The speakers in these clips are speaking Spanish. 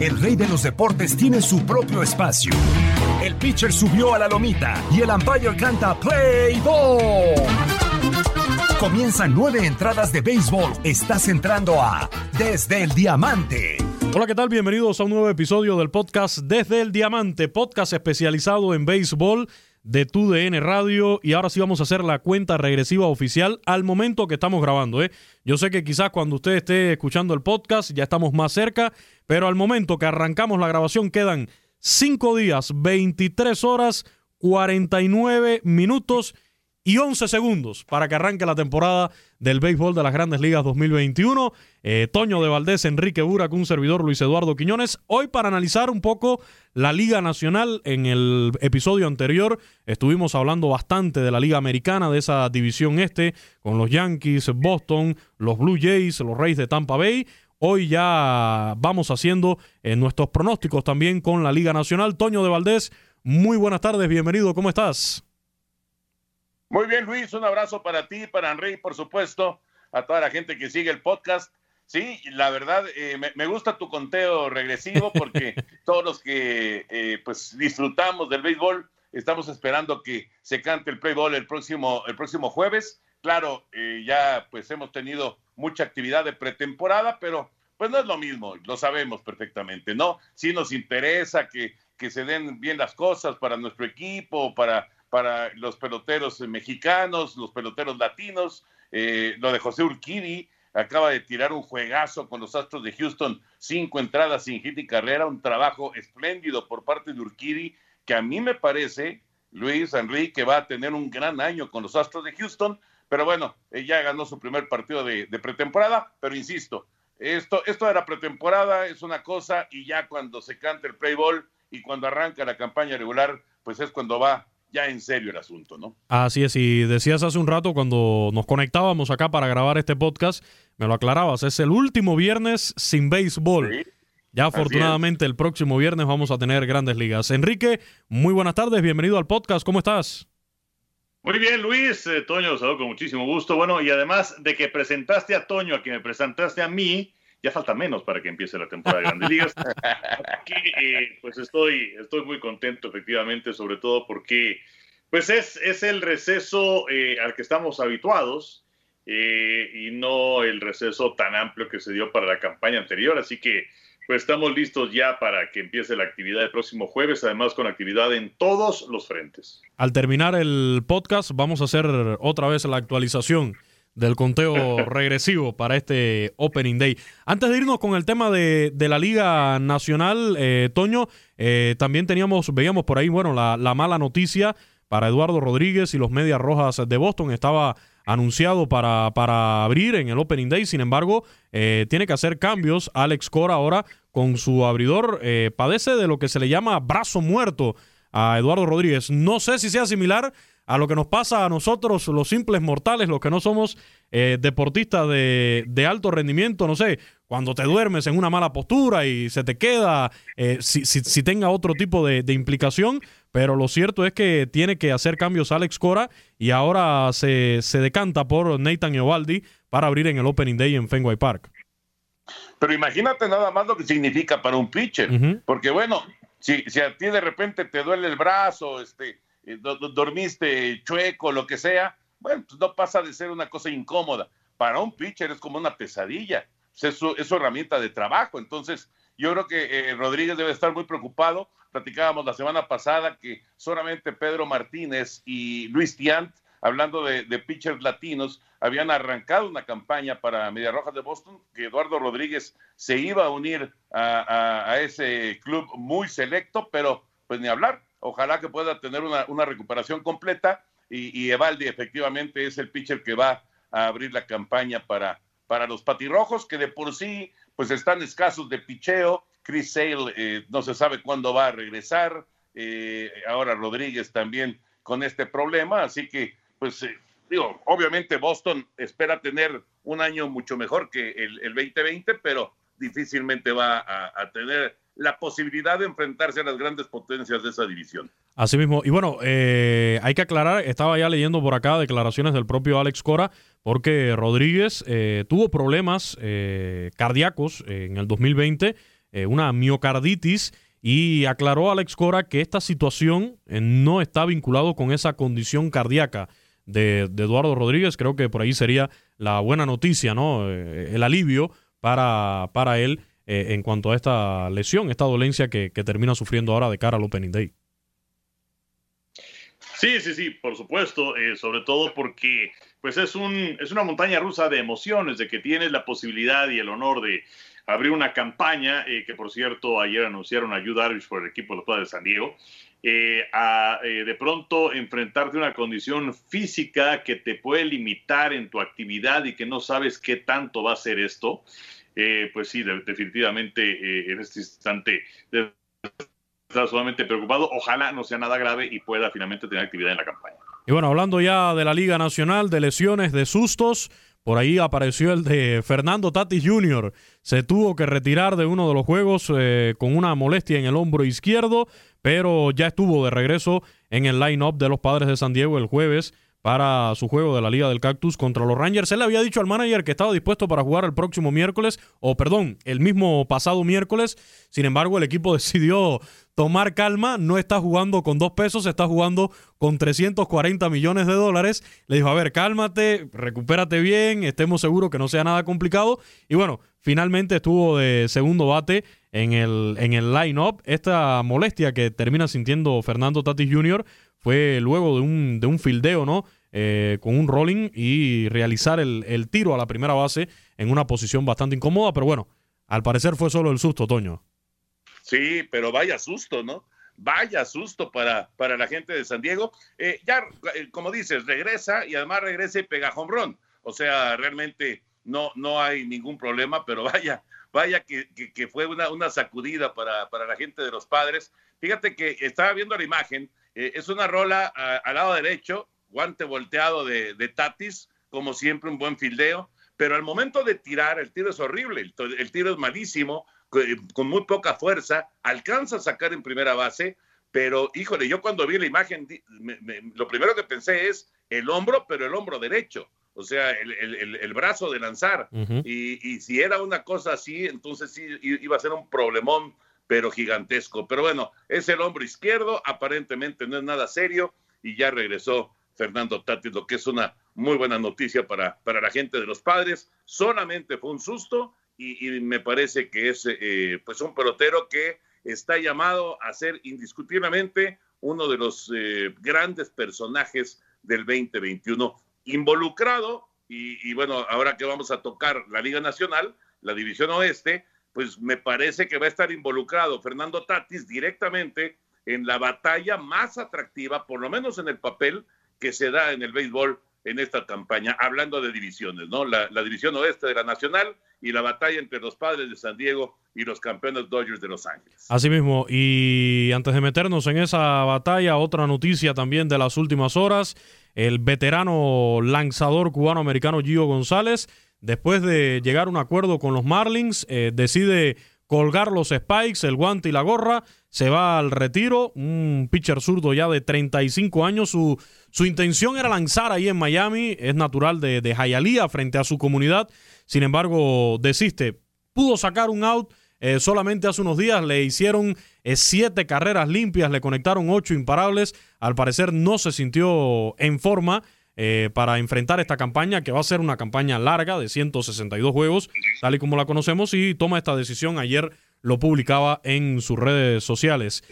El rey de los deportes tiene su propio espacio. El pitcher subió a la lomita y el umpire canta Play Ball. Comienzan nueve entradas de béisbol. Estás entrando a Desde el Diamante. Hola, ¿qué tal? Bienvenidos a un nuevo episodio del podcast Desde el Diamante, podcast especializado en béisbol de TUDN Radio. Y ahora sí vamos a hacer la cuenta regresiva oficial al momento que estamos grabando. ¿eh? Yo sé que quizás cuando usted esté escuchando el podcast ya estamos más cerca, pero al momento que arrancamos la grabación quedan 5 días, 23 horas, 49 minutos y 11 segundos para que arranque la temporada del béisbol de las Grandes Ligas 2021. Eh, Toño de Valdés, Enrique Burak, un servidor Luis Eduardo Quiñones. Hoy para analizar un poco la Liga Nacional. En el episodio anterior estuvimos hablando bastante de la Liga Americana, de esa división este, con los Yankees, Boston, los Blue Jays, los Reyes de Tampa Bay. Hoy ya vamos haciendo eh, nuestros pronósticos también con la Liga Nacional. Toño de Valdés, muy buenas tardes, bienvenido, ¿cómo estás? Muy bien, Luis, un abrazo para ti, para Henry, por supuesto, a toda la gente que sigue el podcast. Sí, la verdad, eh, me, gusta tu conteo regresivo porque todos los que eh, pues disfrutamos del béisbol estamos esperando que se cante el play ball el próximo, el próximo jueves. Claro, eh, ya pues hemos tenido mucha actividad de pretemporada, pero pues no es lo mismo, lo sabemos perfectamente, ¿no? Sí nos interesa que, que se den bien las cosas para nuestro equipo, para para los peloteros mexicanos, los peloteros latinos. Eh, lo de José Urquidi, acaba de tirar un juegazo con los Astros de Houston, cinco entradas sin hit y carrera, un trabajo espléndido por parte de Urquidi, que a mí me parece, Luis Enrique, que va a tener un gran año con los Astros de Houston, pero bueno, ya ganó su primer partido de, pretemporada, pero insisto, esto, esto era pretemporada, es una cosa, y ya cuando se canta el play ball y cuando arranca la campaña regular, pues es cuando va ya en serio el asunto, ¿no? Así es, y decías hace un rato cuando nos conectábamos acá para grabar este podcast, me lo aclarabas, es el último viernes sin béisbol. Ya afortunadamente el próximo viernes vamos a tener grandes ligas. Enrique, muy buenas tardes, bienvenido al podcast, ¿cómo estás? Muy bien, Luis. Eh, Toño, saludo con muchísimo gusto. Bueno, y además de que presentaste a Toño, a que me presentaste a mí, ya falta menos para que empiece la temporada de Grandes Ligas. Aquí, eh, pues estoy, estoy muy contento, efectivamente, sobre todo porque pues es, es el receso eh, al que estamos habituados eh, y no el receso tan amplio que se dio para la campaña anterior. Así que pues estamos listos ya para que empiece la actividad el próximo jueves, además con actividad en todos los frentes. Al terminar el podcast vamos a hacer otra vez la actualización del conteo regresivo para este Opening Day. Antes de irnos con el tema de, la Liga Nacional, eh, Toño, eh, también teníamos, veíamos por ahí, bueno, la, mala noticia para Eduardo Rodríguez y los Medias Rojas de Boston. Estaba anunciado para, para abrir en el Opening Day, sin embargo, eh, tiene que hacer cambios. Alex Cora ahora con su abridor padece de lo que se le llama brazo muerto a Eduardo Rodríguez. No sé si sea similar a lo que nos pasa a nosotros, los simples mortales, los que no somos eh, deportistas de, alto rendimiento, no sé, cuando te duermes en una mala postura y se te queda, eh, si, tenga otro tipo de, implicación, pero lo cierto es que tiene que hacer cambios Alex Cora y ahora se, decanta por Nathan Eovaldi para abrir en el Opening Day en Fenway Park. Pero imagínate nada más lo que significa para un pitcher, porque bueno, si, si a ti de repente te duele el brazo, este, eh, dormiste chueco, lo que sea, bueno, pues no pasa de ser una cosa incómoda. Para un pitcher es como una pesadilla, es su, es su herramienta de trabajo. Entonces, yo creo que eh, Rodríguez debe estar muy preocupado. Platicábamos la semana pasada que solamente Pedro Martínez y Luis Tiant, hablando de, pitchers latinos, habían arrancado una campaña para Media Rojas de Boston, que Eduardo Rodríguez se iba a unir a, a ese club muy selecto, pero pues ni hablar, Ojalá que pueda tener una, recuperación completa y, Evaldi efectivamente es el pitcher que va a abrir la campaña para, para los patirrojos, que de por sí pues están escasos de picheo. Chris Sale eh, no se sabe cuándo va a regresar. Eh, ahora Rodríguez también con este problema, así que pues eh, digo, obviamente Boston espera tener un año mucho mejor que el, 2020, pero difícilmente va a, tener la posibilidad de enfrentarse a las grandes potencias de esa división. Así mismo, y bueno, eh, hay que aclarar, estaba ya leyendo por acá declaraciones del propio Alex Cora, porque Rodríguez eh, tuvo problemas eh, cardíacos en el 2020, una miocarditis, y aclaró Alex Cora que esta situación no está vinculado con esa condición cardíaca de, Eduardo Rodríguez. Creo que por ahí sería la buena noticia, ¿no? Eh, el alivio para, para él eh, en cuanto a esta lesión, esta dolencia que, termina sufriendo ahora de cara al Opening Day. Sí, sí, sí, por supuesto, eh, sobre todo porque pues es, un, es una montaña rusa de emociones, de que tienes la posibilidad y el honor de abrir una campaña, que por cierto ayer anunciaron a Yu por el equipo de los Padres de San Diego, eh, a eh, de pronto enfrentarte a una condición física que te puede limitar en tu actividad y que no sabes qué tanto va a ser esto, eh, pues sí, definitivamente en este instante estás solamente preocupado. Ojalá no sea nada grave y pueda finalmente tener actividad en la campaña. Y bueno, hablando ya de la Liga Nacional, de lesiones, de sustos, por ahí apareció el de Fernando Tatis Jr. Se tuvo que retirar de uno de los juegos con una molestia en el hombro izquierdo pero ya estuvo de regreso en el line-up de los padres de San Diego el jueves para su juego de la Liga del Cactus contra los Rangers. Él le había dicho al manager que estaba dispuesto para jugar el próximo miércoles, o perdón, el mismo pasado miércoles. Sin embargo, el equipo decidió tomar calma, no está jugando con dos pesos, está jugando con 340 millones de dólares. Le dijo, a ver, cálmate, recupérate bien, estemos seguros que no sea nada complicado. Y bueno, finalmente estuvo de segundo bate en el, en el line-up. Esta molestia que termina sintiendo Fernando Tatis Jr. fue luego de un, de un fildeo, ¿no? Eh, con un rolling y realizar el, el, tiro a la primera base en una posición bastante incómoda, pero bueno, al parecer fue solo el susto, Toño. Sí, pero vaya susto, ¿no? Vaya susto para, para la gente de San Diego. Eh, ya, eh, como dices, regresa y además regresa y pega run. O sea, realmente no, no hay ningún problema, pero vaya, vaya que, que, fue una, una sacudida para, para, la gente de los padres. Fíjate que estaba viendo la imagen, eh, es una rola al lado derecho, guante volteado de, de, Tatis, como siempre un buen fildeo, pero al momento de tirar, el tiro es horrible, el, tiro es malísimo, con muy poca fuerza, alcanza a sacar en primera base, pero híjole, yo cuando vi la imagen, lo primero que pensé es el hombro, pero el hombro derecho o sea, el, brazo de lanzar. y, si era una cosa así, entonces sí iba a ser un problemón, pero gigantesco. Pero bueno, es el hombro izquierdo, aparentemente no es nada serio, y ya regresó Fernando Tatis, lo que es una muy buena noticia para, para la gente de los padres. Solamente fue un susto, y, me parece que es eh, pues un pelotero que está llamado a ser indiscutiblemente uno de los eh, grandes personajes del 2021 involucrado y, bueno, ahora que vamos a tocar la Liga Nacional, la División Oeste, pues me parece que va a estar involucrado Fernando Tatis directamente en la batalla más atractiva, por lo menos en el papel, que se da en el béisbol en esta campaña, hablando de divisiones, ¿no? La, división oeste de la Nacional y la batalla entre los padres de San Diego y los campeones Dodgers de Los Ángeles. Así mismo, y antes de meternos en esa batalla, otra noticia también de las últimas horas el veterano lanzador cubano-americano Gio González, después de llegar a un acuerdo con los Marlins, eh, decide colgar los spikes, el guante y la gorra, se va al retiro, un pitcher zurdo ya de 35 años, su, su intención era lanzar ahí en Miami, es natural de, de frente a su comunidad, sin embargo desiste, pudo sacar un out, eh, solamente hace unos días. Le hicieron eh, siete carreras limpias, le conectaron ocho imparables. Al parecer no se sintió en forma eh, para enfrentar esta campaña, que va a ser una campaña larga de 162 juegos, tal y como la conocemos, y toma esta decisión. Ayer lo publicaba en sus redes sociales.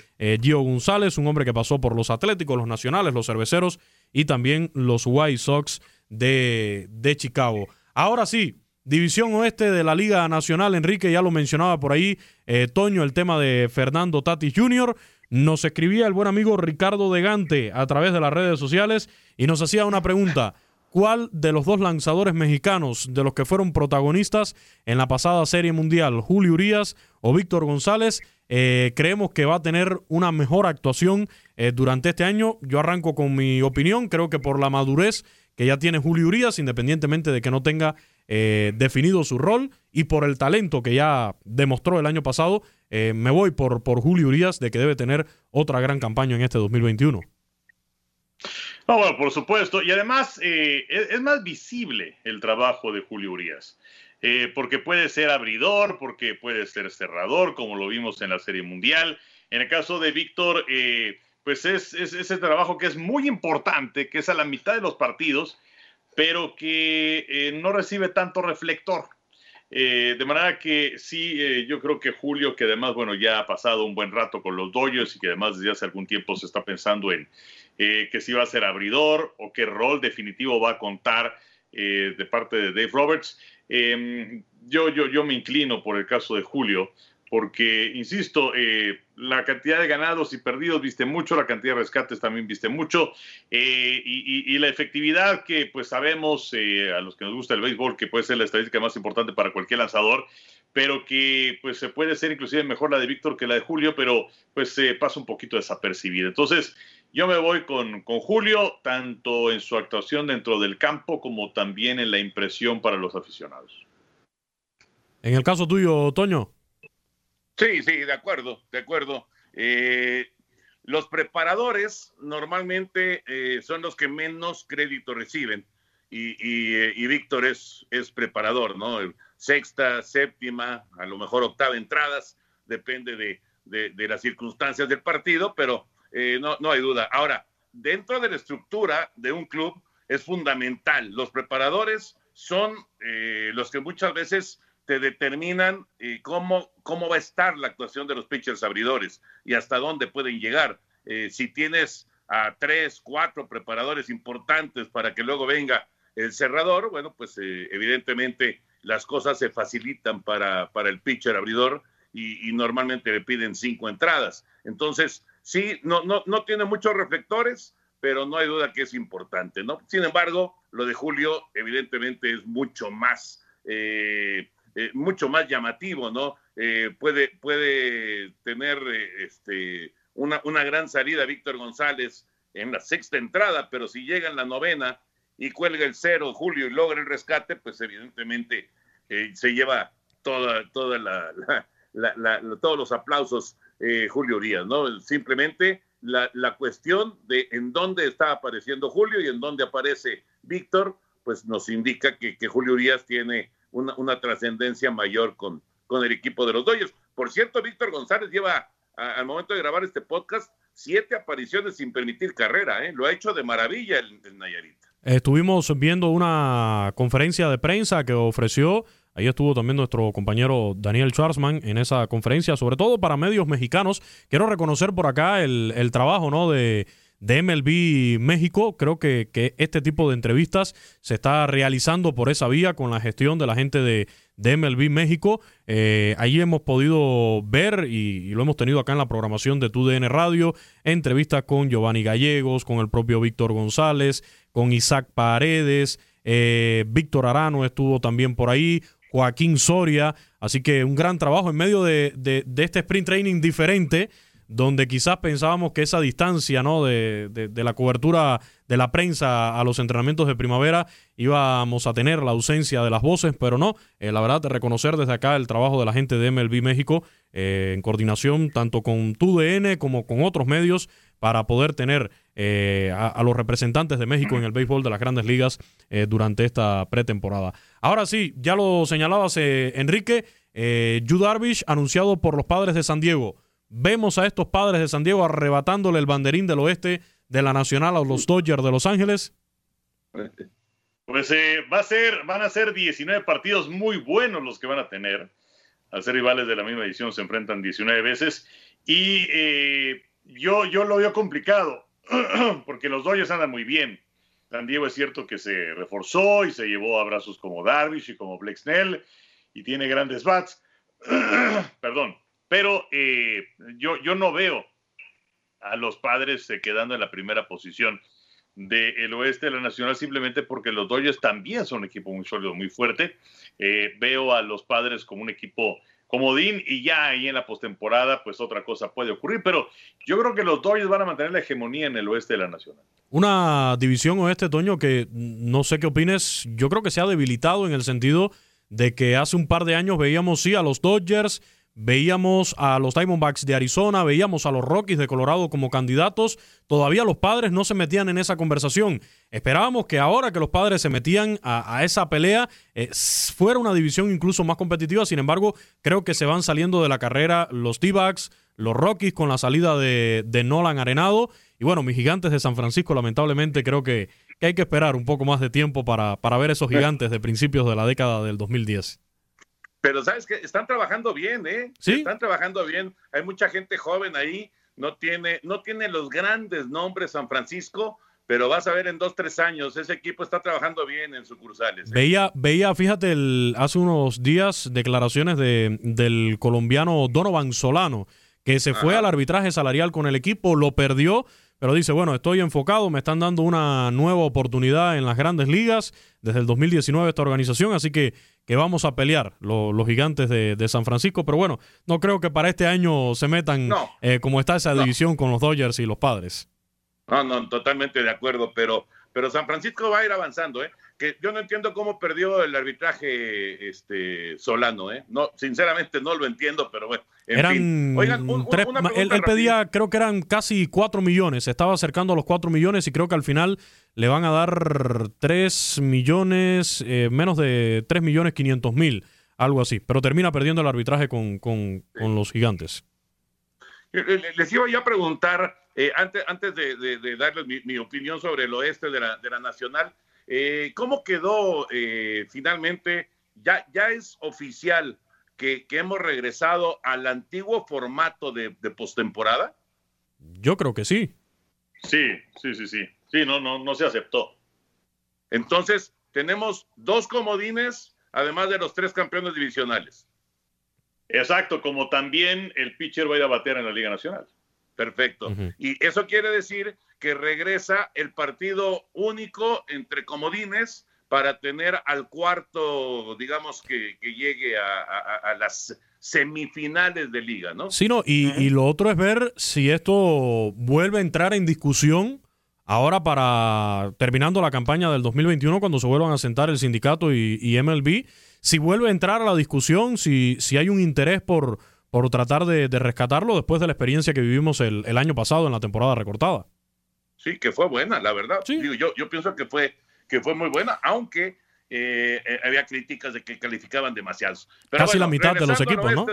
Gio González, un hombre que pasó por los Atléticos, los Nacionales, los Cerveceros y también los White Sox de, de Chicago. Ahora sí, División Oeste de la Liga Nacional, Enrique ya lo mencionaba por ahí, eh, Toño, el tema de Fernando Tatis Jr. Nos escribía el buen amigo Ricardo Degante a través de las redes sociales y nos hacía una pregunta. cuál de los dos lanzadores mexicanos de los que fueron protagonistas en la pasada Serie Mundial, Julio Urias o Víctor González, eh, creemos que va a tener una mejor actuación eh, durante este año. Yo arranco con mi opinión, creo que por la madurez que ya tiene Julio Urias, independientemente de que no tenga eh, definido su rol, y por el talento que ya demostró el año pasado, me voy por, por Julio Urias de que debe tener otra gran campaña en este 2021. No, bueno, por supuesto. Y además es, es, más visible el trabajo de Julio Urias. Eh, porque puede ser abridor, porque puede ser cerrador, como lo vimos en la Serie Mundial. En el caso de Víctor, eh, pues es, ese trabajo que es muy importante, que es a la mitad de los partidos, pero que eh, no recibe tanto reflector. De manera que sí, yo creo que Julio, que además, bueno, ya ha pasado un buen rato con los Dodgers y que además desde hace algún tiempo se está pensando en que si va a ser abridor o qué rol definitivo va a contar de parte de Dave Roberts. Em, yo, yo, yo me inclino por el caso de Julio, porque, insisto, eh, la cantidad de ganados y perdidos viste mucho, la cantidad de rescates también viste mucho, eh, y, la efectividad que pues sabemos eh, a los que nos gusta el béisbol, que puede ser la estadística más importante para cualquier lanzador, pero que pues se puede ser inclusive mejor la de Víctor que la de Julio, pero pues se pasa un poquito desapercibida. Entonces, yo me voy con, con, Julio, tanto en su actuación dentro del campo como también en la impresión para los aficionados. En el caso tuyo, Toño. Sí, sí, de acuerdo, de acuerdo. Eh, los preparadores normalmente eh, son los que menos crédito reciben y, y, y Víctor es, es preparador, ¿no? Sexta, séptima, a lo mejor octava entradas, depende de, de, de las circunstancias del partido, pero eh, no, no hay duda. Ahora, dentro de la estructura de un club es fundamental. Los preparadores son eh, los que muchas veces te determinan eh, cómo, cómo va a estar la actuación de los pitchers abridores y hasta dónde pueden llegar. si tienes a tres, cuatro preparadores importantes para que luego venga el cerrador, bueno, pues evidentemente las cosas se facilitan para, para el pitcher abridor y, y, normalmente le piden cinco entradas. Entonces, Sí, no, no, no tiene muchos reflectores, pero no hay duda que es importante, ¿no? Sin embargo, lo de Julio evidentemente es mucho más, eh, eh, mucho más llamativo, ¿no? Eh, puede, puede tener este, una, una gran salida Víctor González en la sexta entrada, pero si llega en la novena y cuelga el cero Julio y logra el rescate, pues evidentemente se lleva toda, toda la, todos los aplausos eh, Julio Urias, ¿no? Simplemente la, la, cuestión de en dónde está apareciendo Julio y en dónde aparece Víctor, pues nos indica que, que Julio Urias tiene una, una trascendencia mayor con, con el equipo de los Dodgers. Por cierto, Víctor González lleva al momento de grabar este podcast siete apariciones sin permitir carrera, ¿eh? lo ha hecho de maravilla el, el Nayarit. Estuvimos viendo una conferencia de prensa que ofreció Ahí estuvo también nuestro compañero Daniel Schwarzman en esa conferencia, sobre todo para medios mexicanos. Quiero reconocer por acá el, trabajo ¿no? de, de MLB México. Creo que, que, este tipo de entrevistas se está realizando por esa vía con la gestión de la gente de, de MLB México. Eh, ahí hemos podido ver y, lo hemos tenido acá en la programación de TUDN Radio, entrevistas con Giovanni Gallegos, con el propio Víctor González, con Isaac Paredes. Eh, Víctor Arano estuvo también por ahí, Joaquín Soria. Así que un gran trabajo en medio de, este sprint training diferente, donde quizás pensábamos que esa distancia ¿no? de, la cobertura de la prensa a los entrenamientos de primavera íbamos a tener la ausencia de las voces, pero no. Eh, la verdad, de reconocer desde acá el trabajo de la gente de MLB México eh, en coordinación tanto con TUDN como con otros medios para poder tener eh, a, los representantes de México en el béisbol de las grandes ligas eh, durante esta pretemporada. Ahora sí, ya lo señalabas, eh, Enrique, Yu Darvish anunciado por los padres de San Diego. Vemos a estos padres de San Diego arrebatándole el banderín del oeste de la Nacional a los Dodgers de Los Ángeles. Pues va a ser, van a ser 19 partidos muy buenos los que van a tener. Al ser rivales de la misma edición se enfrentan 19 veces y yo, yo lo veo complicado, porque los Dodgers andan muy bien. San Diego es cierto que se reforzó y se llevó abrazos como Darvish y como Blake Snell y tiene grandes bats. Perdón, pero eh, yo, yo no veo a los padres quedando en la primera posición. del oeste de la Nacional simplemente porque los Dodgers también son un equipo muy sólido, muy fuerte. Eh, veo a los padres como un equipo comodín y ya ahí en la postemporada pues otra cosa puede ocurrir, pero yo creo que los Dodgers van a mantener la hegemonía en el oeste de la Nacional. Una división oeste, Toño, que no sé qué opines, yo creo que se ha debilitado en el sentido de que hace un par de años veíamos sí a los Dodgers Veíamos a los Diamondbacks de Arizona, veíamos a los Rockies de Colorado como candidatos. Todavía los padres no se metían en esa conversación. Esperábamos que ahora que los padres se metían a, esa pelea eh, fuera una división incluso más competitiva. Sin embargo, creo que se van saliendo de la carrera los D-Backs, los Rockies con la salida de, Nolan Arenado. Y bueno, mis gigantes de San Francisco, lamentablemente, creo que, hay que esperar un poco más de tiempo para, para ver esos gigantes de principios de la década del 2010. Pero sabes que están trabajando bien, ¿eh? Sí. Están trabajando bien. Hay mucha gente joven ahí. No tiene, no tiene los grandes nombres San Francisco, pero vas a ver en dos, tres años, ese equipo está trabajando bien en sucursales. ¿eh? Veía, veía, fíjate, el, hace unos días declaraciones de, del colombiano Donovan Solano, que se fue al arbitraje salarial con el equipo, lo perdió, pero dice, bueno, estoy enfocado, me están dando una nueva oportunidad en las grandes ligas. Desde el 2019 esta organización, así que que vamos a pelear los gigantes de, San Francisco, pero bueno, no creo que para este año se metan eh, como está esa división con los Dodgers y los padres. No, no, totalmente de acuerdo, pero, pero San Francisco va a ir avanzando, ¿eh? Que yo no entiendo cómo perdió el arbitraje este Solano, ¿eh? No, sinceramente no lo entiendo, pero bueno. eran él, pedía, creo que eran casi cuatro millones, se estaba acercando a los cuatro millones y creo que al final le van a dar 3 millones, eh, menos de 3 millones 500 mil, algo así. Pero termina perdiendo el arbitraje con, con, los gigantes. Les iba ya a preguntar, eh, antes, antes de, darles mi, opinión sobre el oeste de la, de la Nacional, eh, ¿cómo quedó finalmente? Ya, ya es oficial que, que, hemos regresado al antiguo formato de, de postemporada. Yo creo que sí. Sí, sí, sí, sí. Sí, no, no, no se aceptó. Entonces, tenemos dos comodines, además de los tres campeones divisionales. Exacto, como también el pitcher va a ir a batear en la Liga Nacional. Perfecto. Y eso quiere decir que regresa el partido único entre comodines para tener al cuarto, digamos, que, llegue a, las semifinales de liga, ¿no? Sí, no, y, y, lo otro es ver si esto vuelve a entrar en discusión Ahora para terminando la campaña del 2021, cuando se vuelvan a sentar el sindicato y, MLB, si vuelve a entrar a la discusión, si, si hay un interés por, por tratar de, rescatarlo después de la experiencia que vivimos el, año pasado en la temporada recortada. Sí, que fue buena, la verdad. yo, yo pienso que fue, que fue muy buena, aunque eh, eh, había críticas de que calificaban demasiados. Casi la mitad de los equipos, ¿no?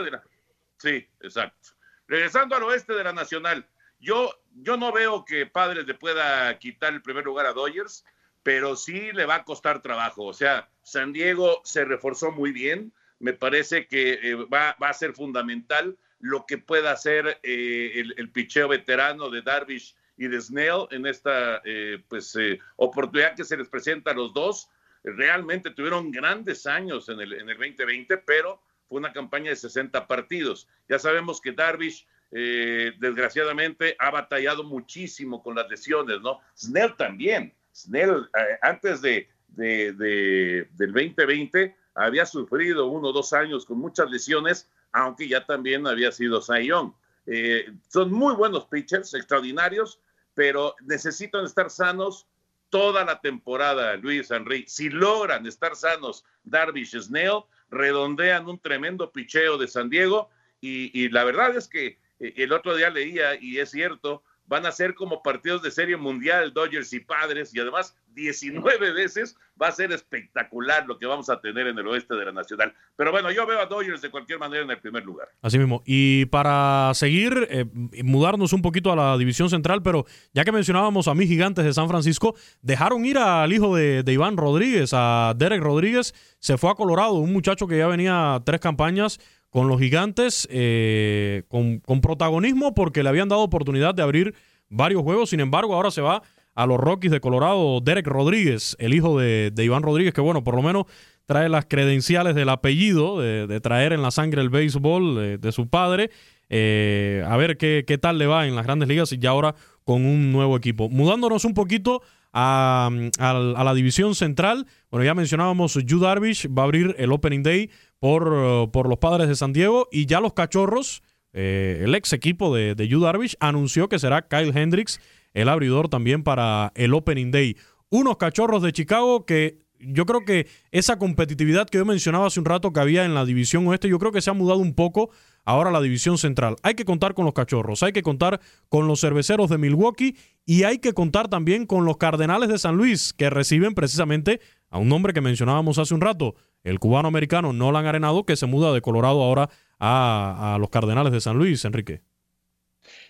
sí, exacto. Regresando al oeste de la Nacional, yo, yo no veo que Padres le pueda quitar el primer lugar a Dodgers, pero sí le va a costar trabajo. O sea, San Diego se reforzó muy bien. Me parece que eh, va, a ser fundamental lo que pueda hacer eh, el, el, picheo veterano de Darvish y de Snell en esta eh, pues, oportunidad que se les presenta a los dos. Realmente tuvieron grandes años en el, en el 2020, pero fue una campaña de 60 partidos. Ya sabemos que Darvish eh, desgraciadamente ha batallado muchísimo con las lesiones, ¿no? Snell también. Snell, eh, antes de, del 2020, había sufrido uno o dos años con muchas lesiones, aunque ya también había sido Sayón. Eh, son muy buenos pitchers, extraordinarios, pero necesitan estar sanos toda la temporada, Luis Henry. Si logran estar sanos Darvish Snell, redondean un tremendo picheo de San Diego y la verdad es que el otro día leía, y es cierto, van a ser como partidos de serie mundial, Dodgers y Padres, y además 19 veces va a ser espectacular lo que vamos a tener en el oeste de la Nacional. Pero bueno, yo veo a Dodgers de cualquier manera en el primer lugar. Así mismo. Y para seguir, eh, mudarnos un poquito a la división central, pero ya que mencionábamos a mis gigantes de San Francisco, dejaron ir al hijo de, de Iván Rodríguez, a Derek Rodríguez, se fue a Colorado, un muchacho que ya venía tres campañas con los gigantes eh, con, protagonismo porque le habían dado oportunidad de abrir varios juegos. Sin embargo, ahora se va a los Rockies de Colorado Derek Rodríguez, el hijo de, Iván Rodríguez, que bueno, por lo menos trae las credenciales del apellido, de, traer en la sangre el béisbol de, su padre. Eh, a ver qué, qué tal le va en las grandes ligas y ya ahora con un nuevo equipo. Mudándonos un poquito a, la división central. Bueno, ya mencionábamos, Yu Darvish va a abrir el Opening Day por, por los padres de San Diego y ya los cachorros, eh, el ex equipo de, de Yu Darvish, anunció que será Kyle Hendricks el abridor también para el Opening Day. Unos cachorros de Chicago que yo creo que esa competitividad que yo mencionaba hace un rato que había en la división oeste, yo creo que se ha mudado un poco ahora la división central. Hay que contar con los cachorros, hay que contar con los cerveceros de Milwaukee y hay que contar también con los Cardenales de San Luis, que reciben precisamente a un nombre que mencionábamos hace un rato, el cubano americano Nolan Arenado, que se muda de Colorado ahora a, a los Cardenales de San Luis, Enrique.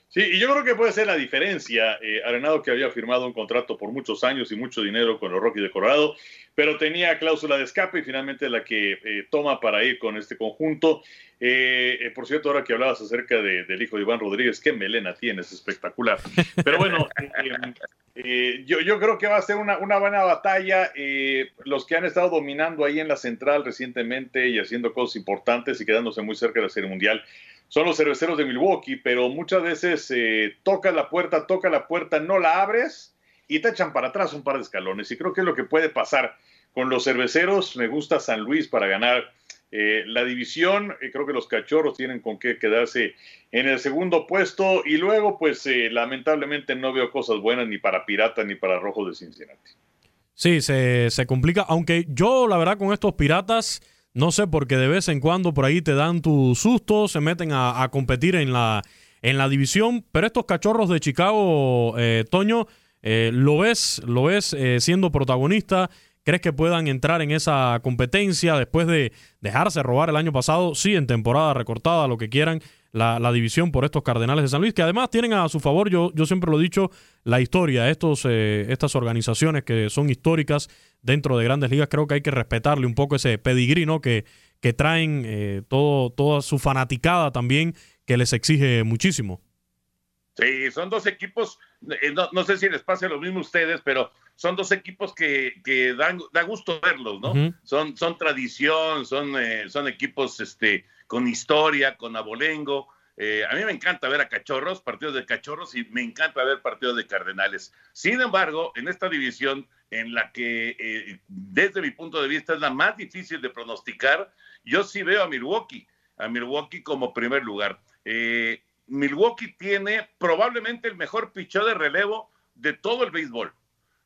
Sí, y yo creo que puede ser la diferencia. Eh, Arenado que había firmado un contrato por muchos años y mucho dinero con los Rockies de Colorado, pero tenía cláusula de escape y finalmente la que eh, toma para ir con este conjunto. Eh, por cierto, ahora que hablabas acerca del hijo de Iván Rodríguez, qué melena tienes, espectacular. Pero bueno, yo, yo, creo que va a ser una, una buena batalla. los que han estado dominando ahí en la central recientemente y haciendo cosas importantes y quedándose muy cerca de la Serie Mundial son los cerveceros de Milwaukee, pero muchas veces eh, toca la puerta, toca la puerta, no la abres y te echan para atrás un par de escalones. Y creo que es lo que puede pasar con los cerveceros. Me gusta San Luis para ganar eh, la división. Eh, creo que los cachorros tienen con qué quedarse en el segundo puesto. Y luego, pues lamentablemente no veo cosas buenas ni para Pirata ni para Rojos de Cincinnati. Sí, se, se complica. Aunque yo, la verdad, con estos Piratas no sé, porque de vez en cuando por ahí te dan tu susto, se meten a, competir en la, en la división, pero estos cachorros de Chicago, eh, Toño, eh, ¿lo ves, lo ves eh, siendo protagonista? ¿Crees que puedan entrar en esa competencia después de dejarse robar el año pasado? Sí, en temporada recortada, lo que quieran, la, división por estos Cardenales de San Luis, que además tienen a su favor, yo, yo siempre lo he dicho, la historia, estos, estas organizaciones que son históricas dentro de grandes ligas, creo que hay que respetarle un poco ese pedigrí, ¿no? Que, que traen eh, todo, toda su fanaticada también, que les exige muchísimo. Sí, son dos equipos, eh, no, sé si les pase lo mismo a ustedes, pero son dos equipos que, que dan, da gusto verlos, ¿no? son, son tradición, son, eh, son equipos este, con historia, con abolengo. a mí me encanta ver a cachorros, partidos de cachorros, y me encanta ver partidos de cardenales. Sin embargo, en esta división en la que eh, desde mi punto de vista es la más difícil de pronosticar. Yo sí veo a Milwaukee, a Milwaukee como primer lugar. Eh, Milwaukee tiene probablemente el mejor pichó de relevo de todo el béisbol.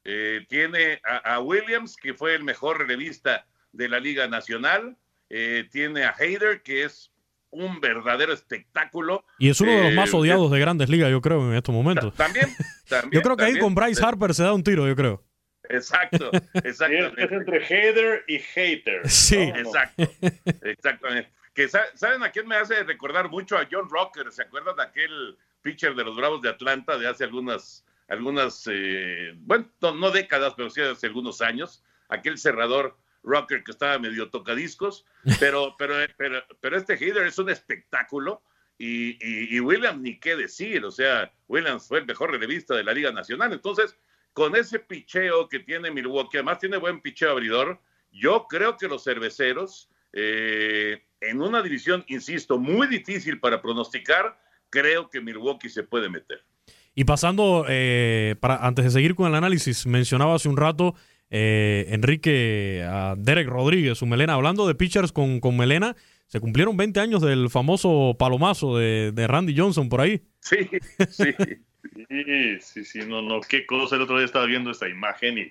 Eh, tiene a, Williams, que fue el mejor relevista de la Liga Nacional. Tiene a Hayder, que es un verdadero espectáculo. Y es uno de los más odiados de grandes ligas, yo creo, en estos momentos. También. también yo creo que ahí con Bryce Harper se da un tiro, yo creo. Exacto, exacto. Es entre hater y hater. Sí, exacto, exactamente. Que saben a quién me hace recordar mucho a John Rocker. ¿Se acuerdan de aquel pitcher de los Bravos de Atlanta de hace algunas, algunas, eh, bueno, no, décadas, pero sí hace algunos años? Aquel cerrador Rocker que estaba medio tocadiscos, pero, pero, pero, pero este hater es un espectáculo. Y, y, y Williams, ni qué decir, o sea, Williams fue el mejor relevista de la Liga Nacional. Entonces, con ese picheo que tiene Milwaukee, además tiene buen picheo abridor, yo creo que los cerveceros, eh, en una división, insisto, muy difícil para pronosticar, creo que Milwaukee se puede meter. Y pasando, eh, para, antes de seguir con el análisis, mencionaba hace un rato eh, Enrique a Derek Rodríguez, su melena, hablando de pitchers con, con melena, se cumplieron 20 años del famoso palomazo de, de Randy Johnson por ahí. Sí, sí. Sí, sí, sí, no, no, qué cosa. El otro día estaba viendo esta imagen y,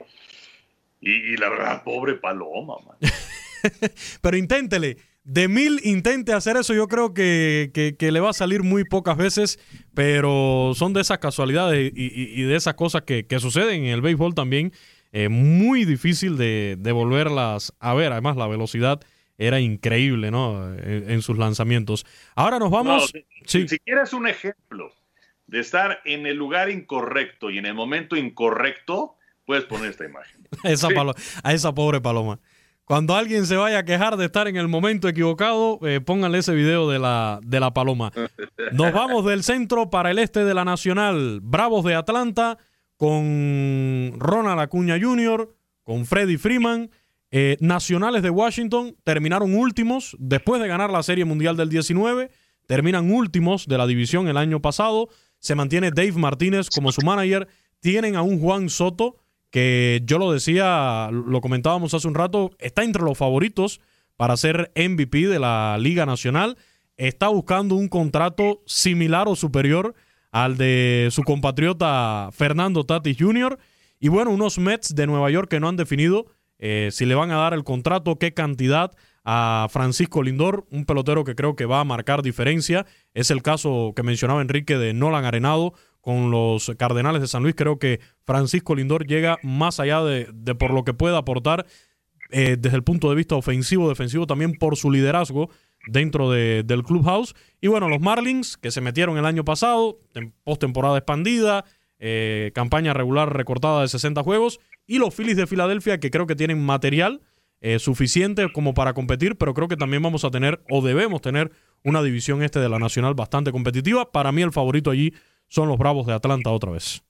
y, la verdad, pobre paloma, man. Pero inténtele. De mil intente hacer eso, yo creo que, le va a salir muy pocas veces, pero son de esas casualidades y, de esas cosas que, suceden en el béisbol también. Eh, muy difícil de, volverlas a ver. Además, la velocidad era increíble, ¿no? En, sus lanzamientos. Ahora nos vamos. si, si quieres un ejemplo de estar en el lugar incorrecto y en el momento incorrecto, puedes poner esta imagen. a esa pobre paloma. Cuando alguien se vaya a quejar de estar en el momento equivocado, eh, pónganle ese video de la, de la paloma. Nos vamos del centro para el este de la Nacional. Bravos de Atlanta con Ronald Acuña Jr., con Freddy Freeman. Eh, nacionales de Washington terminaron últimos después de ganar la Serie Mundial del 19. Terminan últimos de la división el año pasado se mantiene Dave Martínez como su manager. Tienen a un Juan Soto que yo lo decía, lo comentábamos hace un rato, está entre los favoritos para ser MVP de la Liga Nacional. Está buscando un contrato similar o superior al de su compatriota Fernando Tatis Jr. Y bueno, unos Mets de Nueva York que no han definido eh, si le van a dar el contrato, qué cantidad a Francisco Lindor, un pelotero que creo que va a marcar diferencia. Es el caso que mencionaba Enrique de Nolan Arenado con los Cardenales de San Luis. Creo que Francisco Lindor llega más allá de, por lo que pueda aportar eh, desde el punto de vista ofensivo, defensivo, también por su liderazgo dentro del clubhouse. Y bueno, los Marlins que se metieron el año pasado, postemporada expandida, eh, campaña regular recortada de 60 juegos, y los Phillies de Filadelfia que creo que tienen material eh, suficiente como para competir, pero creo que también vamos a tener o debemos tener una división este de la Nacional bastante competitiva. Para mí el favorito allí son los Bravos de Atlanta otra vez.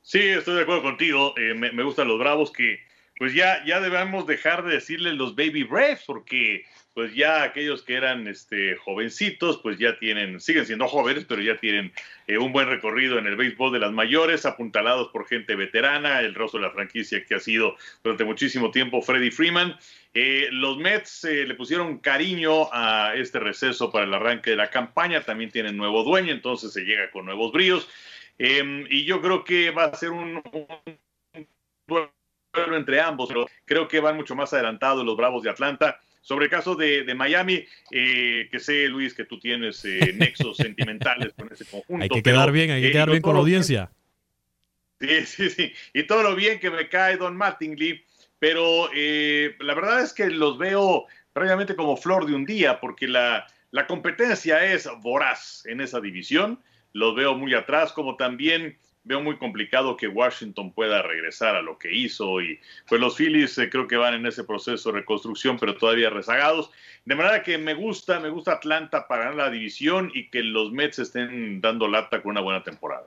Sí, estoy de acuerdo contigo. Eh, me, gustan los Bravos que pues ya, ya debemos dejar de decirle los Baby Braves porque pues ya aquellos que eran este, jovencitos, pues ya tienen, siguen siendo jóvenes, pero ya tienen eh, un buen recorrido en el béisbol de las mayores, apuntalados por gente veterana, el rostro de la franquicia que ha sido durante muchísimo tiempo Freddie Freeman. Eh, los Mets eh, le pusieron cariño a este receso para el arranque de la campaña, también tienen nuevo dueño, entonces se llega con nuevos bríos. Em, y yo creo que va a ser un, un duelo entre ambos, pero creo que van mucho más adelantados los Bravos de Atlanta sobre el caso de, Miami, eh, que sé, Luis, que tú tienes eh, nexos sentimentales con ese conjunto. Hay que quedar bien, hay que eh, quedar bien con la audiencia. Sí, sí, sí. Y todo lo bien que me cae Don Mattingly, pero la verdad es que los veo prácticamente como flor de un día, porque la, la competencia es voraz en esa división. Los veo muy atrás, como también veo muy complicado que Washington pueda regresar a lo que hizo y pues los Phillies eh, creo que van en ese proceso de reconstrucción pero todavía rezagados. De manera que me gusta, me gusta Atlanta para ganar la división y que los Mets estén dando lata con una buena temporada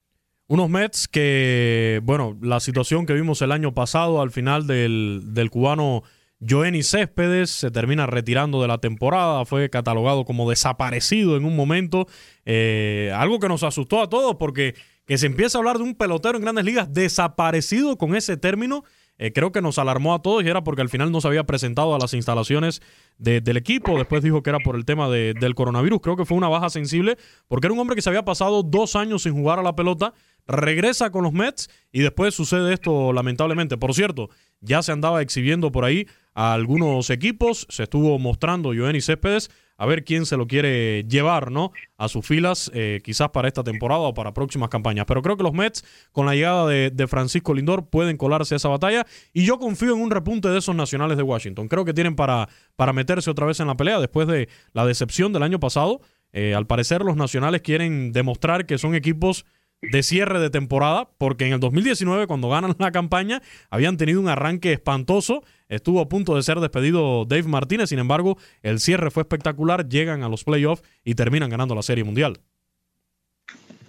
Unos Mets que, bueno, la situación que vimos el año pasado al final del, del cubano Joenny Céspedes se termina retirando de la temporada, fue catalogado como desaparecido en un momento, eh, algo que nos asustó a todos porque que se empieza a hablar de un pelotero en grandes ligas desaparecido con ese término, eh, creo que nos alarmó a todos y era porque al final no se había presentado a las instalaciones del equipo, después dijo que era por el tema del coronavirus, creo que fue una baja sensible porque era un hombre que se había pasado dos años sin jugar a la pelota, regresa con los Mets y después sucede esto lamentablemente. Por cierto, ya se andaba exhibiendo por ahí a algunos equipos, se estuvo mostrando Joenny Céspedes a ver quién se lo quiere llevar, ¿no? A sus filas, eh, quizás para esta temporada o para próximas campañas. Pero creo que los Mets, con la llegada de, Francisco Lindor, pueden colarse a esa batalla. Y yo confío en un repunte de esos nacionales de Washington. Creo que tienen para, para meterse otra vez en la pelea después de la decepción del año pasado. Eh, al parecer, los nacionales quieren demostrar que son equipos de cierre de temporada, porque en el 2019, cuando ganan la campaña, habían tenido un arranque espantoso. Estuvo a punto de ser despedido Dave Martínez, sin embargo, el cierre fue espectacular, llegan a los playoffs y terminan ganando la Serie Mundial.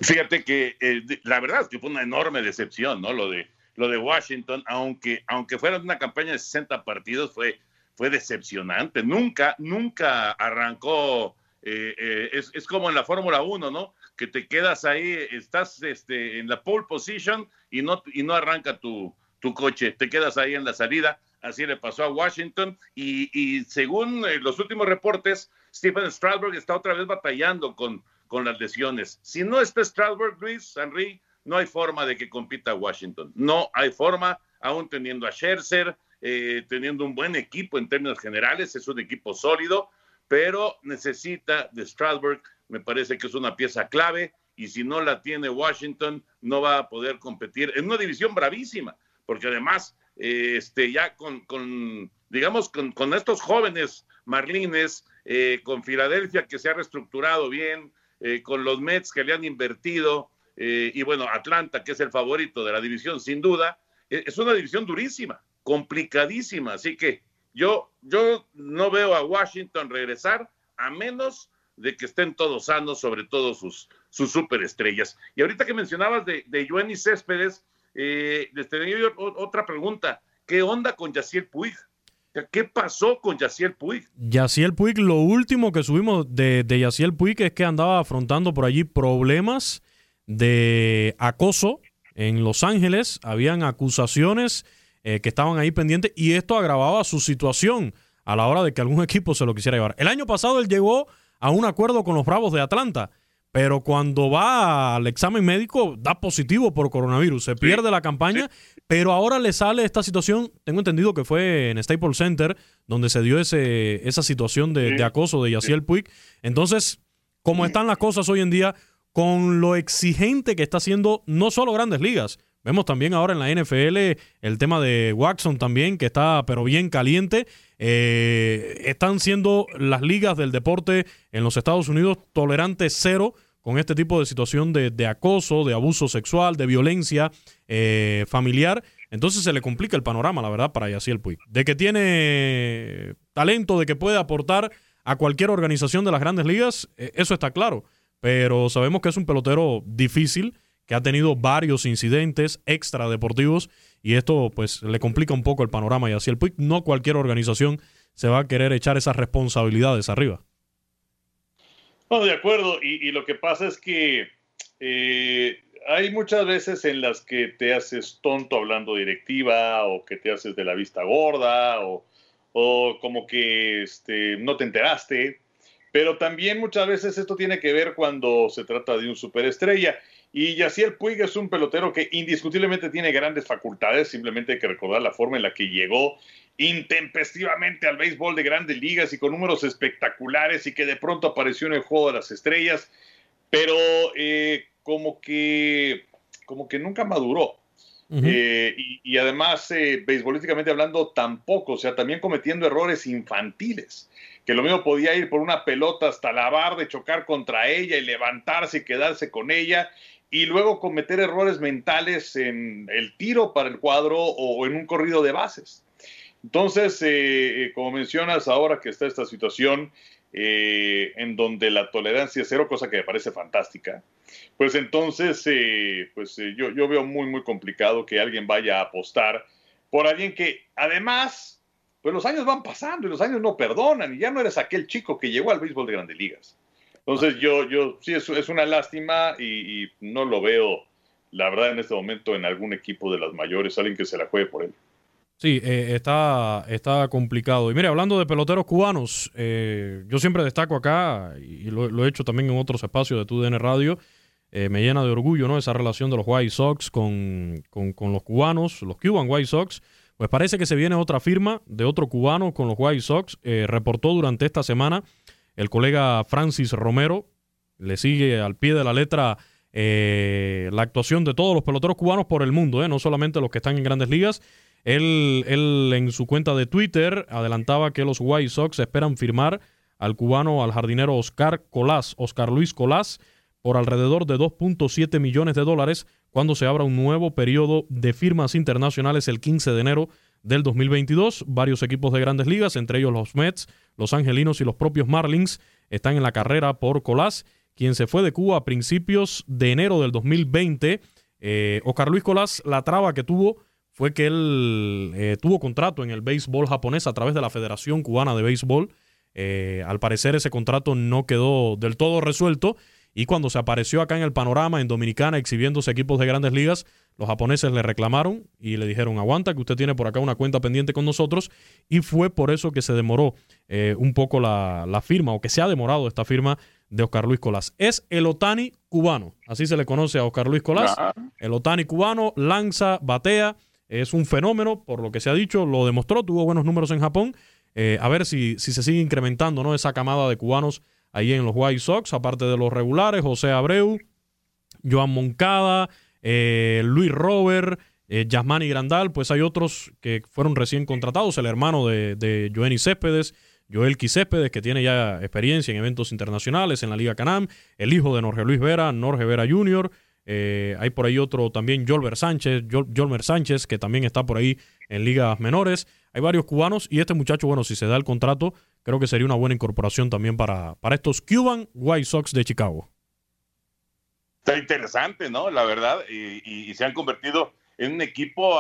Fíjate que eh, la verdad es que fue una enorme decepción, ¿no? Lo de, lo de Washington, aunque, aunque fuera una campaña de 60 partidos, fue, fue decepcionante. Nunca, nunca arrancó. Eh, eh, es, es, como en la Fórmula 1, ¿no? que te quedas ahí, estás este, en la pole position y no, y no arranca tu, tu coche, te quedas ahí en la salida. Así le pasó a Washington y, según eh, los últimos reportes, Stephen Strasburg está otra vez batallando con, con las lesiones. Si no está Strasburg, Luis, Henry, no hay forma de que compita Washington. No hay forma, aún teniendo a Scherzer, eh, teniendo un buen equipo en términos generales, es un equipo sólido, pero necesita de Strasburg me parece que es una pieza clave y si no la tiene Washington no va a poder competir en una división bravísima, porque además, eh, este, ya con, digamos, con, estos jóvenes Marlines, eh, con Filadelfia que se ha reestructurado bien, eh, con los Mets que le han invertido, y bueno, Atlanta, que es el favorito de la división, sin duda, es una división durísima, complicadísima. Así que yo, yo no veo a Washington regresar a menos de que estén todos sanos, sobre todo sus, sus superestrellas. Y ahorita que mencionabas de, de Joenny Céspedes, eh, otra pregunta. ¿Qué onda con Yaciel Puig? ¿Qué pasó con Yaciel Puig? Yaciel Puig, lo último que subimos de, de Yaciel Puig es que andaba afrontando por allí problemas de acoso en Los Ángeles. Habían acusaciones eh, que estaban ahí pendientes y esto agravaba su situación a la hora de que algún equipo se lo quisiera llevar. El año pasado él llegó a un acuerdo con los Bravos de Atlanta pero cuando va al examen médico da positivo por coronavirus, se pierde la campaña, pero ahora le sale esta situación, tengo entendido que fue en Staples Center, donde se dio ese, esa situación de, acoso de Yaciel Puig. Entonces, como están las cosas hoy en día, con lo exigente que está haciendo no solo grandes ligas, Vemos también ahora en la NFL el tema de Watson también, que está pero bien caliente. Eh, están siendo las ligas del deporte en los Estados Unidos tolerantes cero con este tipo de situación de, acoso, de abuso sexual, de violencia eh, familiar. Entonces se le complica el panorama, la verdad, para Yaciel Puig. De que tiene talento, de que puede aportar a cualquier organización de las grandes ligas, eh, eso está claro. Pero sabemos que es un pelotero difícil que ha tenido varios incidentes extradeportivos y esto pues le complica un poco el panorama y así el PUIC no cualquier organización se va a querer echar esas responsabilidades arriba. No, de acuerdo, y, lo que pasa es que eh, hay muchas veces en las que te haces tonto hablando directiva o que te haces de la vista gorda o, o como que este, no te enteraste, pero también muchas veces esto tiene que ver cuando se trata de un superestrella. Y Yaciel Puig es un pelotero que indiscutiblemente tiene grandes facultades, simplemente hay que recordar la forma en la que llegó intempestivamente al béisbol de grandes ligas y con números espectaculares y que de pronto apareció en el juego de las estrellas, pero eh, como que como que nunca maduró. Eh, y, además, eh, beisbolísticamente hablando, tampoco, o sea, también cometiendo errores infantiles, que lo mismo podía ir por una pelota hasta la barra, de chocar contra ella y levantarse y quedarse con ella, y luego cometer errores mentales en el tiro para el cuadro o en un corrido de bases. Entonces, eh, eh, como mencionas, ahora que está esta situación eh, en donde la tolerancia es cero, cosa que me parece fantástica, pues entonces, pues yo, yo veo muy, muy complicado que alguien vaya a apostar por alguien que además, pues los años van pasando y los años no perdonan y ya no eres aquel chico que llegó al béisbol de grandes ligas. Entonces yo, yo sí, es, es una lástima y, no lo veo, la verdad, en este momento en algún equipo de las mayores, alguien que se la juegue por él. Sí, eh, está, está complicado. Y mire, hablando de peloteros cubanos, eh, yo siempre destaco acá, y lo, he hecho también en otros espacios de TUDN Radio, eh, me llena de orgullo ¿no? esa relación de los White Sox con, con, con, los cubanos, los Cuban White Sox. Pues parece que se viene otra firma de otro cubano con los White Sox. reportó durante esta semana el colega Francis Romero le sigue al pie de la letra eh, la actuación de todos los peloteros cubanos por el mundo, eh, no solamente los que están en grandes ligas. Él, él en su cuenta de Twitter adelantaba que los White Sox esperan firmar al cubano, al jardinero Oscar Colás, Oscar Luis Colás, por alrededor de 2.7 millones de dólares cuando se abra un nuevo periodo de firmas internacionales el 15 de enero del 2022. Varios equipos de grandes ligas, entre ellos los Mets, los Angelinos y los propios Marlins, están en la carrera por Colás, quien se fue de Cuba a principios de enero del 2020. Eh, Oscar Luis Colás, la traba que tuvo fue que él eh, tuvo contrato en el béisbol japonés a través de la Federación Cubana de Béisbol. Eh, al parecer ese contrato no quedó del todo resuelto y cuando se apareció acá en el panorama en Dominicana exhibiéndose equipos de grandes ligas, los japoneses le reclamaron y le dijeron, aguanta que usted tiene por acá una cuenta pendiente con nosotros y fue por eso que se demoró eh, un poco la, firma o que se ha demorado esta firma de Oscar Luis Colás. Es el Otani cubano, así se le conoce a Oscar Luis Colás. El Otani cubano lanza, batea, es un fenómeno, por lo que se ha dicho, lo demostró, tuvo buenos números en Japón. Eh, a ver si, si se sigue incrementando ¿no? esa camada de cubanos ahí en los White Sox, aparte de los regulares, José Abreu, Joan Moncada, eh, Luis Robert, eh, Yasmani Grandal, pues hay otros que fueron recién contratados, el hermano de, de Joenny Céspedes, Joel Céspedes, que tiene ya experiencia en eventos internacionales en la Liga Canam, el hijo de Norge Luis Vera, Norge Vera Jr., Eh, hay por ahí otro también, Sánchez, Jolmer Sánchez, que también está por ahí en ligas menores. Hay varios cubanos y este muchacho, bueno, si se da el contrato, creo que sería una buena incorporación también para, para estos Cuban White Sox de Chicago. Está interesante, ¿no? La verdad, y, se han convertido en un equipo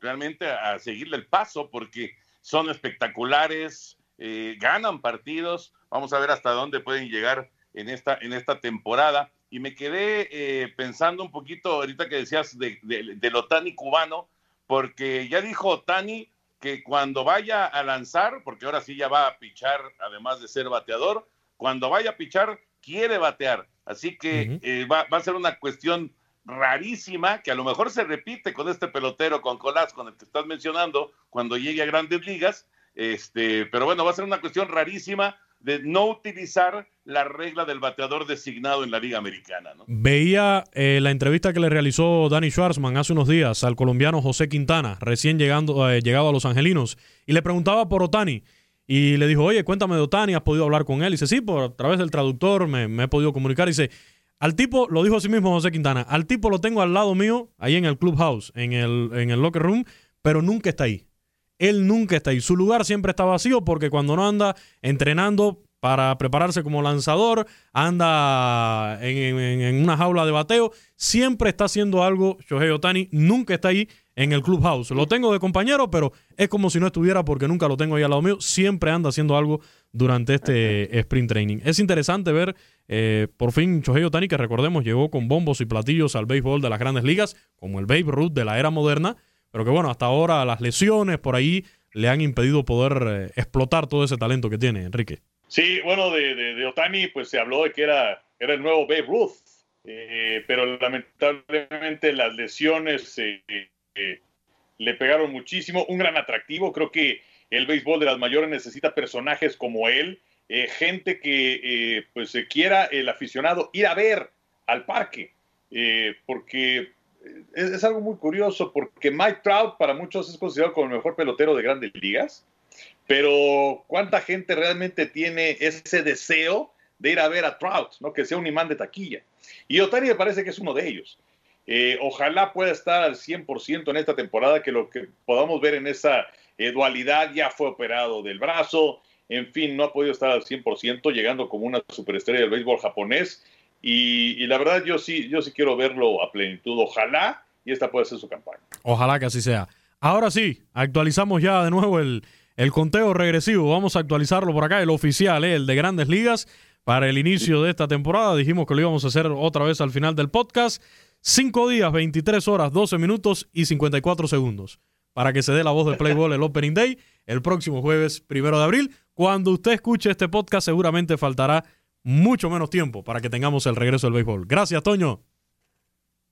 realmente a seguirle el paso porque son espectaculares, eh, ganan partidos. Vamos a ver hasta dónde pueden llegar en esta, en esta temporada. Y me quedé eh, pensando un poquito ahorita que decías de, de, del Otani cubano, porque ya dijo Otani que cuando vaya a lanzar, porque ahora sí ya va a pichar, además de ser bateador, cuando vaya a pichar, quiere batear. Así que eh, va, a ser una cuestión rarísima que a lo mejor se repite con este pelotero, con Colás, con el que estás mencionando, cuando llegue a grandes ligas. Este, pero bueno, va a ser una cuestión rarísima de no utilizar la regla del bateador designado en la Liga Americana. Veía eh, la entrevista que le realizó Danny Schwarzman hace unos días al colombiano José Quintana, recién llegando, eh, llegado a Los Angelinos, y le preguntaba por Otani. Y le dijo, oye, cuéntame de Otani, ¿has podido hablar con él? Y dice, sí, por a través del traductor me, me he podido comunicar. Y dice, al tipo, lo dijo así mismo José Quintana, al tipo lo tengo al lado mío, ahí en el clubhouse, en el, en el locker room, pero nunca está ahí. Él nunca está ahí. Su lugar siempre está vacío porque cuando no anda entrenando para prepararse como lanzador, anda en, una jaula de bateo, siempre está haciendo algo. Shohei Otani nunca está ahí en el clubhouse. Lo tengo de compañero, pero es como si no estuviera porque nunca lo tengo ahí al lado mío. Siempre anda haciendo algo durante este sprint training. Es interesante ver eh, por fin Shohei Otani, que recordemos llegó con bombos y platillos al béisbol de las grandes ligas, como el Babe Ruth de la era moderna, pero que bueno, hasta ahora las lesiones por ahí le han impedido poder eh, explotar todo ese talento que tiene, Enrique. Sí, bueno, de, Otani, pues se habló de que era, era el nuevo Babe Ruth, eh, pero lamentablemente las lesiones eh, eh, le pegaron muchísimo. Un gran atractivo, creo que el béisbol de las mayores necesita personajes como él, gente que pues quiera el aficionado ir a ver al parque, porque es, algo muy curioso, porque Mike Trout para muchos es considerado como el mejor pelotero de grandes ligas pero ¿cuánta gente realmente tiene ese deseo de ir a ver a Trout, ¿no? que sea un imán de taquilla? Y Otani me parece que es uno de ellos. Eh, ojalá pueda estar al 100% en esta temporada, que lo que podamos ver en esa eh, dualidad ya fue operado del brazo, en fin, no ha podido estar al 100%, llegando como una superestrella del béisbol japonés. Y, la verdad, yo sí, yo sí quiero verlo a plenitud. Ojalá y esta pueda ser su campaña. Ojalá que así sea. Ahora sí, actualizamos ya de nuevo el, el conteo regresivo. Vamos a actualizarlo por acá, el oficial, ¿eh? el de grandes ligas, para el inicio de esta temporada. Dijimos que lo íbamos a hacer otra vez al final del podcast. Cinco días, 23 horas, 12 minutos y 54 segundos. Para que se dé la voz de Playboy el Opening Day el próximo jueves, primero de abril. Cuando usted escuche este podcast, seguramente faltará mucho menos tiempo para que tengamos el regreso del béisbol. Gracias, Toño.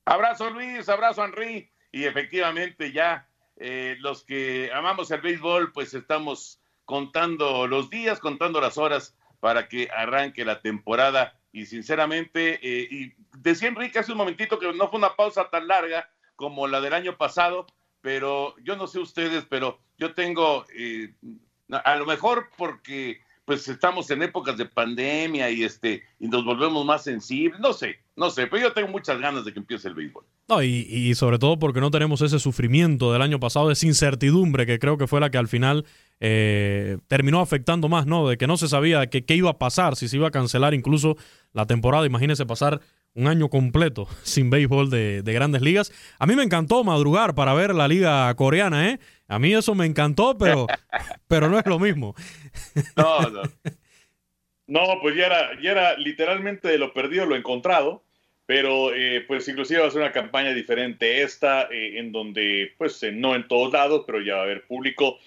Abrazo, Luis. Abrazo, Henry. Y efectivamente, ya eh, los que amamos el béisbol, pues estamos contando los días, contando las horas para que arranque la temporada. Y sinceramente, eh, y decía Enrique hace un momentito que no fue una pausa tan larga como la del año pasado, pero yo no sé ustedes, pero yo tengo, eh, a lo mejor porque pues estamos en épocas de pandemia y este y nos volvemos más sensibles, no sé, no sé, pero yo tengo muchas ganas de que empiece el béisbol. No, y, sobre todo porque no tenemos ese sufrimiento del año pasado, esa incertidumbre que creo que fue la que al final eh, terminó afectando más, ¿no? De que no se sabía qué iba a pasar, si se iba a cancelar incluso la temporada. Imagínese pasar un año completo sin béisbol de, de, grandes ligas. A mí me encantó madrugar para ver la liga coreana, ¿eh? A mí eso me encantó, pero, pero no es lo mismo. No, no. No, pues ya era, ya era literalmente de lo perdido lo encontrado, pero eh, pues inclusive va a ser una campaña diferente esta, eh, en donde pues eh, no en todos lados, pero ya va a haber público.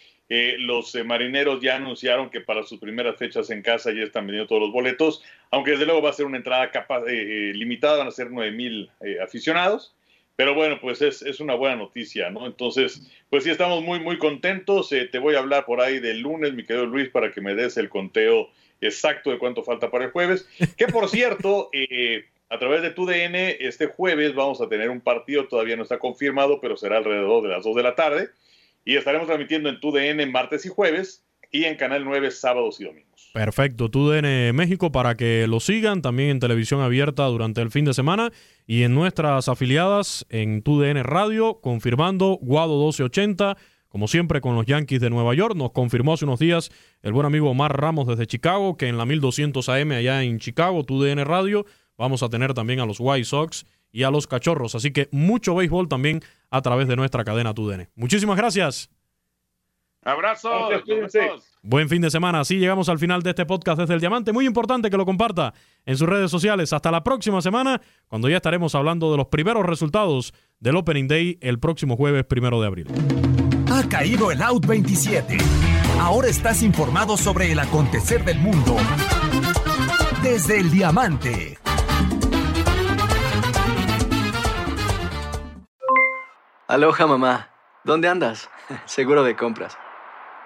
los marineros ya anunciaron que para sus primeras fechas en casa ya están vendiendo todos los boletos, aunque desde luego va a ser una entrada capaz, limitada, van a ser 9 mil aficionados. Pero bueno, pues es, es, una buena noticia, ¿no? Entonces, pues sí, estamos muy, muy contentos. Eh, te voy a hablar por ahí del lunes, mi querido Luis, para que me des el conteo exacto de cuánto falta para el jueves. Que por cierto, eh, a través de tu DN, este jueves vamos a tener un partido, todavía no está confirmado, pero será alrededor de las 2 de la tarde. Y estaremos transmitiendo en tu DN martes y jueves y en Canal 9 sábados y domingos. Perfecto, TUDN México para que lo sigan también en televisión abierta durante el fin de semana y en nuestras afiliadas en TUDN Radio, confirmando Guado 1280, como siempre con los Yankees de Nueva York. Nos confirmó hace unos días el buen amigo Omar Ramos desde Chicago que en la 1200 AM allá en Chicago, TUDN Radio, vamos a tener también a los White Sox y a los Cachorros. Así que mucho béisbol también a través de nuestra cadena TUDN. Muchísimas gracias. Abrazo. Buen fin de semana. Así llegamos al final de este podcast desde el Diamante. Muy importante que lo comparta en sus redes sociales. Hasta la próxima semana, cuando ya estaremos hablando de los primeros resultados del Opening Day el próximo jueves primero de abril. Ha caído el Out 27. Ahora estás informado sobre el acontecer del mundo desde el Diamante. Aloha mamá. ¿Dónde andas? Seguro de compras.